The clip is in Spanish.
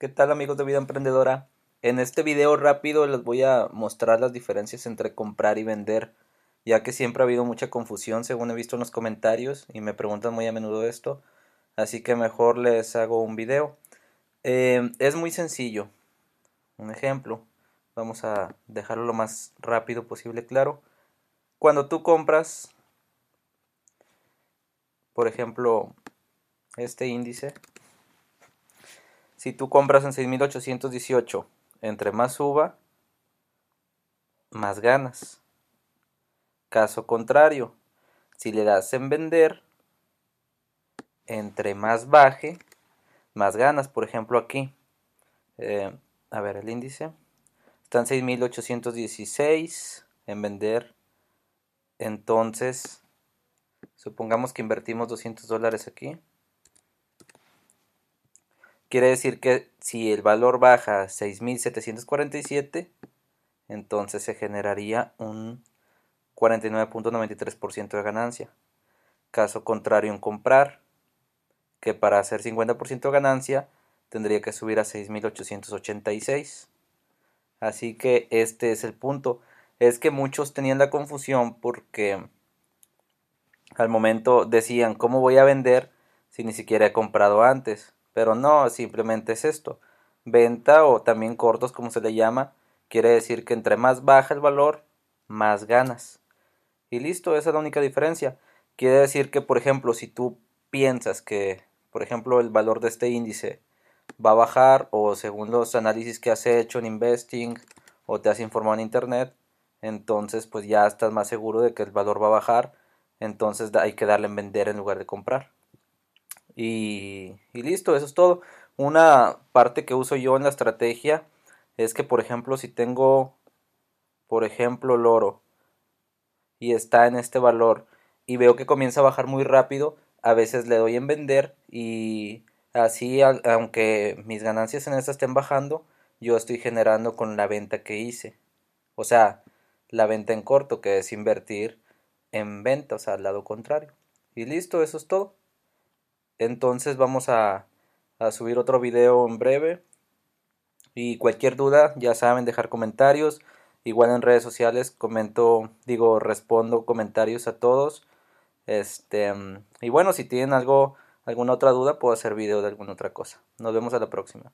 ¿Qué tal amigos de Vida Emprendedora? En este video rápido les voy a mostrar las diferencias entre comprar y vender, ya que siempre ha habido mucha confusión según he visto en los comentarios y me preguntan muy a menudo esto, así que mejor les hago un video. Eh, es muy sencillo. Un ejemplo, vamos a dejarlo lo más rápido posible claro. Cuando tú compras, por ejemplo, este índice, si tú compras en 6818, entre más suba, más ganas. Caso contrario, si le das en vender, entre más baje, más ganas. Por ejemplo, aquí, eh, a ver el índice, está en 6816 en vender. Entonces, supongamos que invertimos 200 dólares aquí Quiere decir que si el valor baja a 6.747, entonces se generaría un 49.93% de ganancia. Caso contrario en comprar, que para hacer 50% de ganancia tendría que subir a 6.886. Así que este es el punto. Es que muchos tenían la confusión porque al momento decían, ¿cómo voy a vender si ni siquiera he comprado antes? Pero no, simplemente es esto. Venta o también cortos como se le llama, quiere decir que entre más baja el valor, más ganas. Y listo, esa es la única diferencia. Quiere decir que, por ejemplo, si tú piensas que, por ejemplo, el valor de este índice va a bajar o según los análisis que has hecho en Investing o te has informado en Internet, entonces pues ya estás más seguro de que el valor va a bajar, entonces hay que darle en vender en lugar de comprar. Y, listo, eso es todo. Una parte que uso yo en la estrategia es que, por ejemplo, si tengo, por ejemplo, el oro y está en este valor y veo que comienza a bajar muy rápido, a veces le doy en vender y así, aunque mis ganancias en esta estén bajando, yo estoy generando con la venta que hice. O sea, la venta en corto, que es invertir en venta, o sea, al lado contrario. Y listo, eso es todo. Entonces vamos a, subir otro video en breve. Y cualquier duda, ya saben, dejar comentarios. Igual en redes sociales comento, digo, respondo comentarios a todos. Este, y bueno, si tienen algo, alguna otra duda, puedo hacer video de alguna otra cosa. Nos vemos a la próxima.